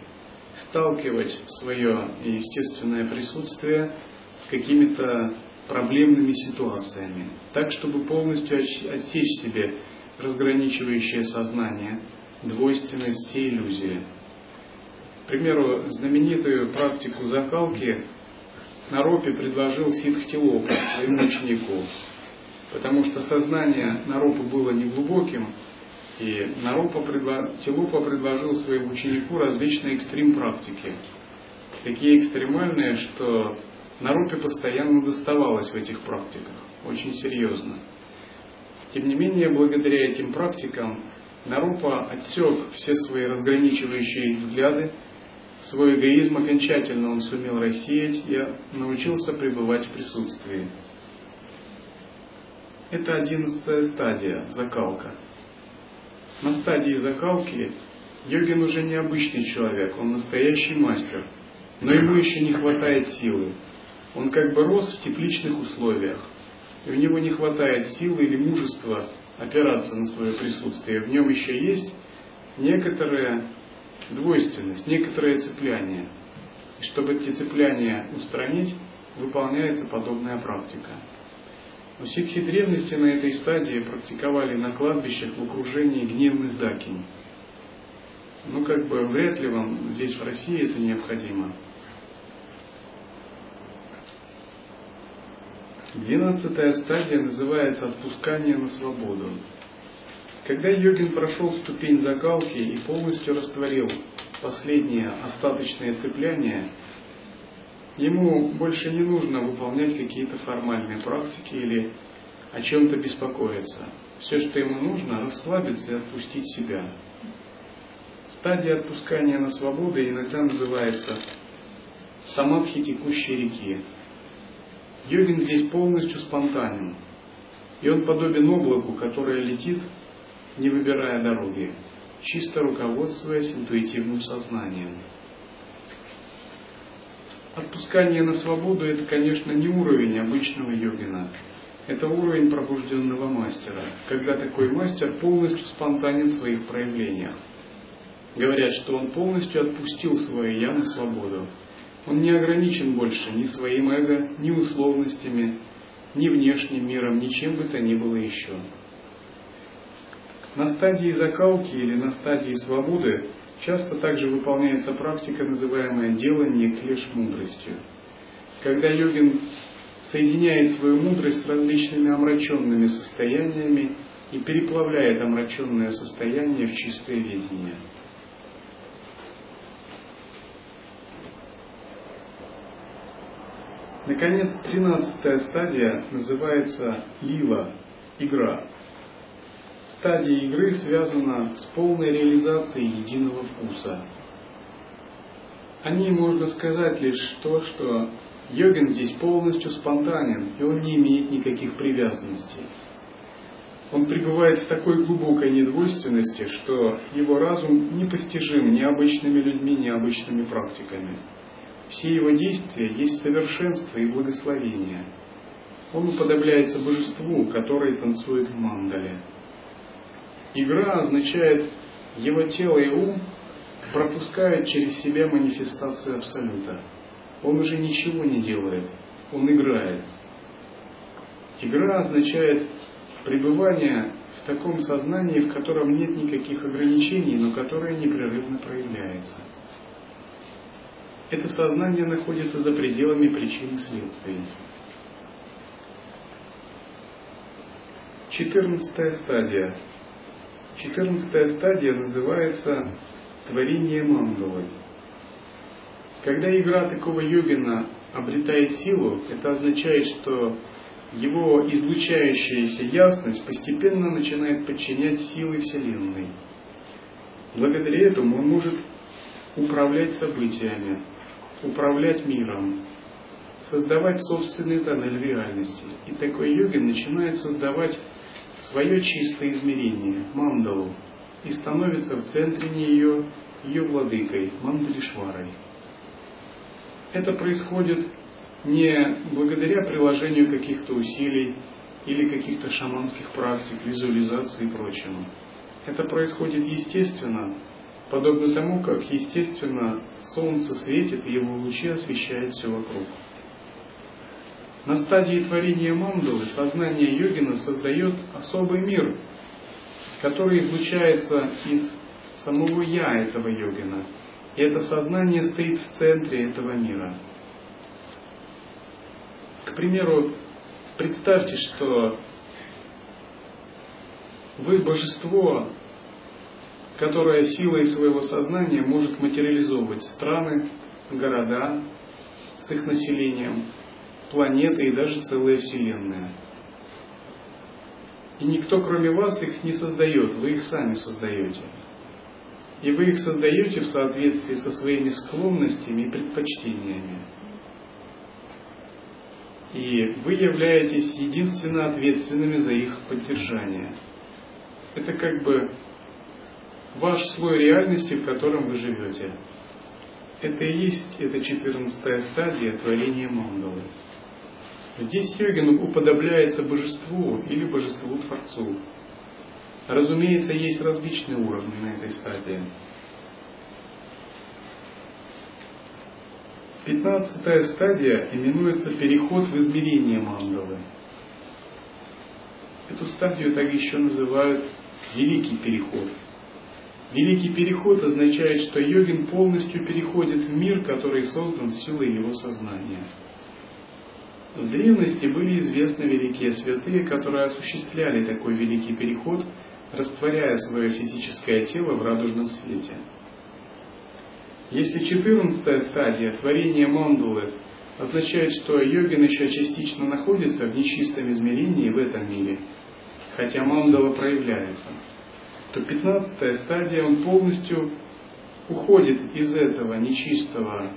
сталкивать свое естественное присутствие с какими-то проблемными ситуациями, так, чтобы полностью отсечь себе разграничивающее сознание, двойственность всей иллюзии. Примеру, знаменитую практику закалки Наропи предложил Сидхтилока своему ученику, потому что сознание Наропы было неглубоким, и Наропа предло... Тилупа предложил своему ученику различные экстрим-практики. Такие экстремальные, что Наропе постоянно доставалось в этих практиках, очень серьезно. Тем не менее, благодаря этим практикам Нарупа отсек все свои разграничивающие взгляды, свой эгоизм окончательно он сумел рассеять и научился пребывать в присутствии. Это одиннадцатая стадия, закалка. На стадии закалки йогин уже не обычный человек, он настоящий мастер, но ему еще не хватает силы. Он как бы рос в тепличных условиях, и у него не хватает силы или мужества опираться на свое присутствие. В нем еще есть некоторая двойственность, некоторое цепляние. И чтобы эти цепляния устранить, выполняется подобная практика. Но ситхи древности на этой стадии практиковали на кладбищах в окружении гневных дакинь. Ну, как бы вряд ли вам здесь в России это необходимо. Двенадцатая стадия называется отпускание на свободу. Когда йогин прошел ступень закалки и полностью растворил последнее остаточное цепляние, ему больше не нужно выполнять какие-то формальные практики или о чем-то беспокоиться. Все, что ему нужно, расслабиться и отпустить себя. Стадия отпускания на свободу иногда называется самадхи текущей реки. Йогин здесь полностью спонтанен. И он подобен облаку, которое летит, не выбирая дороги, чисто руководствуясь интуитивным сознанием. Отпускание на свободу – это, конечно, не уровень обычного йогина. Это уровень пробужденного мастера, когда такой мастер полностью спонтанен в своих проявлениях. Говорят, что он полностью отпустил свое «я» на свободу, он не ограничен больше ни своим эго, ни условностями, ни внешним миром, ни чем бы то ни было еще. На стадии закалки или на стадии свободы часто также выполняется практика, называемая делание клеш мудростью. Когда йогин соединяет свою мудрость с различными омраченными состояниями и переплавляет омраченное состояние в чистое видение – Наконец, тринадцатая стадия называется лила, игра. Стадия игры связана с полной реализацией единого вкуса. О ней можно сказать лишь то, что йогин здесь полностью спонтанен, и он не имеет никаких привязанностей. Он пребывает в такой глубокой недвойственности, что его разум непостижим ни обычными людьми, ни обычными практиками. Все его действия есть совершенство и благословение. Он уподобляется божеству, которое танцует в мандале. Игра означает его тело и ум пропускают через себя манифестацию Абсолюта. Он уже ничего не делает, он играет. Игра означает пребывание в таком сознании, в котором нет никаких ограничений, но которое непрерывно проявляется это сознание находится за пределами причин и следствий. Четырнадцатая стадия. Четырнадцатая стадия называется творение мандалы. Когда игра такого йогина обретает силу, это означает, что его излучающаяся ясность постепенно начинает подчинять силы Вселенной. Благодаря этому он может управлять событиями, управлять миром, создавать собственный тоннель реальности. И такой йогин начинает создавать свое чистое измерение, мандалу, и становится в центре нее ее владыкой, Мандалишварой. Это происходит не благодаря приложению каких-то усилий или каких-то шаманских практик, визуализации и прочему. Это происходит естественно, подобно тому, как естественно солнце светит и его лучи освещают все вокруг. На стадии творения мандалы сознание йогина создает особый мир, который излучается из самого я этого йогина. И это сознание стоит в центре этого мира. К примеру, представьте, что вы божество, которое силой своего сознания может материализовывать страны, города с их населением, планеты и даже целая Вселенная. И никто, кроме вас, их не создает, вы их сами создаете. И вы их создаете в соответствии со своими склонностями и предпочтениями. И вы являетесь единственно ответственными за их поддержание. Это как бы ваш слой реальности, в котором вы живете. Это и есть эта четырнадцатая стадия творения мандалы. Здесь йогин уподобляется божеству или божеству-творцу. Разумеется, есть различные уровни на этой стадии. Пятнадцатая стадия именуется переход в измерение мандалы. Эту стадию так еще называют великий переход. Великий переход означает, что йогин полностью переходит в мир, который создан силой его сознания. В древности были известны великие святые, которые осуществляли такой великий переход, растворяя свое физическое тело в радужном свете. Если четырнадцатая стадия творения мандулы означает, что йогин еще частично находится в нечистом измерении в этом мире, хотя мандала проявляется, то пятнадцатая стадия он полностью уходит из этого нечистого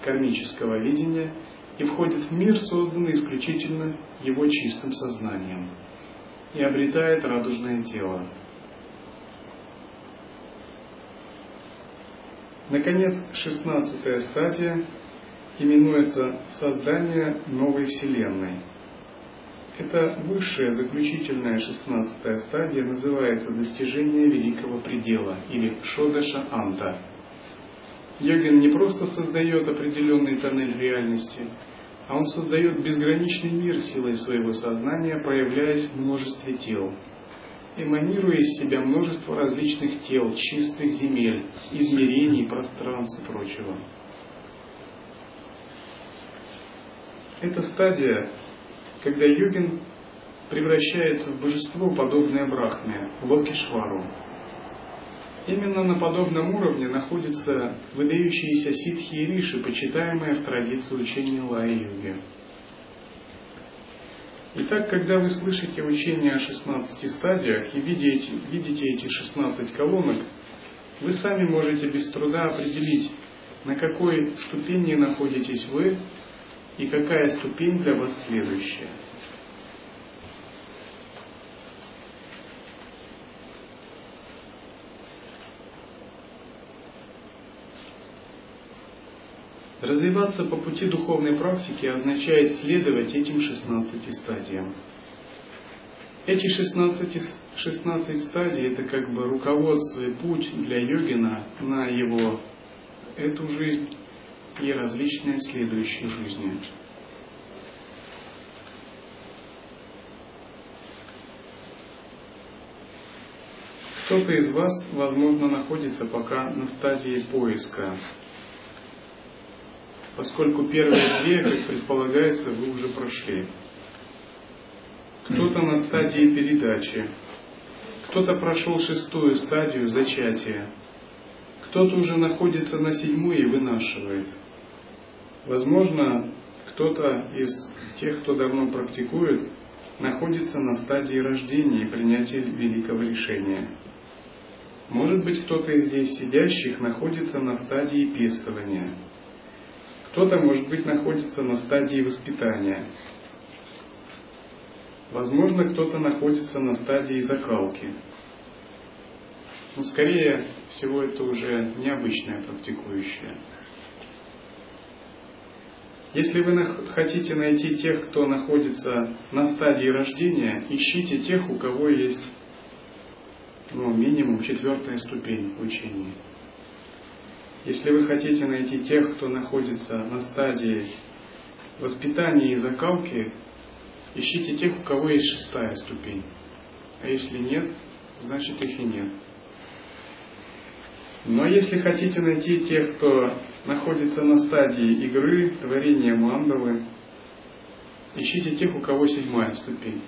кармического видения – и входит в мир, созданный исключительно его чистым сознанием, и обретает радужное тело. Наконец, шестнадцатая стадия именуется создание новой Вселенной. Это высшая, заключительная шестнадцатая стадия называется достижение великого предела или Шодаша Анта. Йогин не просто создает определенный тоннель реальности, а он создает безграничный мир силой своего сознания, проявляясь в множестве тел, эманируя из себя множество различных тел, чистых земель, измерений, пространств и прочего. Это стадия, когда йогин превращается в божество, подобное Брахме, Локишвару, Именно на подобном уровне находятся выдающиеся ситхи и риши, почитаемые в традиции учения Лая-йоги. Итак, когда вы слышите учение о 16 стадиях и видите, видите эти 16 колонок, вы сами можете без труда определить, на какой ступени находитесь вы и какая ступень для вас следующая. Развиваться по пути духовной практики означает следовать этим 16 стадиям. Эти 16, 16 стадий – это как бы руководство и путь для йогина на его эту жизнь и различные следующие жизни. Кто-то из вас, возможно, находится пока на стадии поиска поскольку первые две, как предполагается, вы уже прошли. Кто-то на стадии передачи, кто-то прошел шестую стадию зачатия, кто-то уже находится на седьмой и вынашивает. Возможно, кто-то из тех, кто давно практикует, находится на стадии рождения и принятия великого решения. Может быть, кто-то из здесь сидящих находится на стадии пестования – Кто-то, может быть, находится на стадии воспитания. Возможно, кто-то находится на стадии закалки. Но скорее всего это уже необычное практикующее. Если вы хотите найти тех, кто находится на стадии рождения, ищите тех, у кого есть ну, минимум четвертая ступень в учении. Если вы хотите найти тех, кто находится на стадии воспитания и закалки, ищите тех, у кого есть шестая ступень. А если нет, значит их и нет. Но если хотите найти тех, кто находится на стадии игры, творения мандалы, ищите тех, у кого седьмая ступень.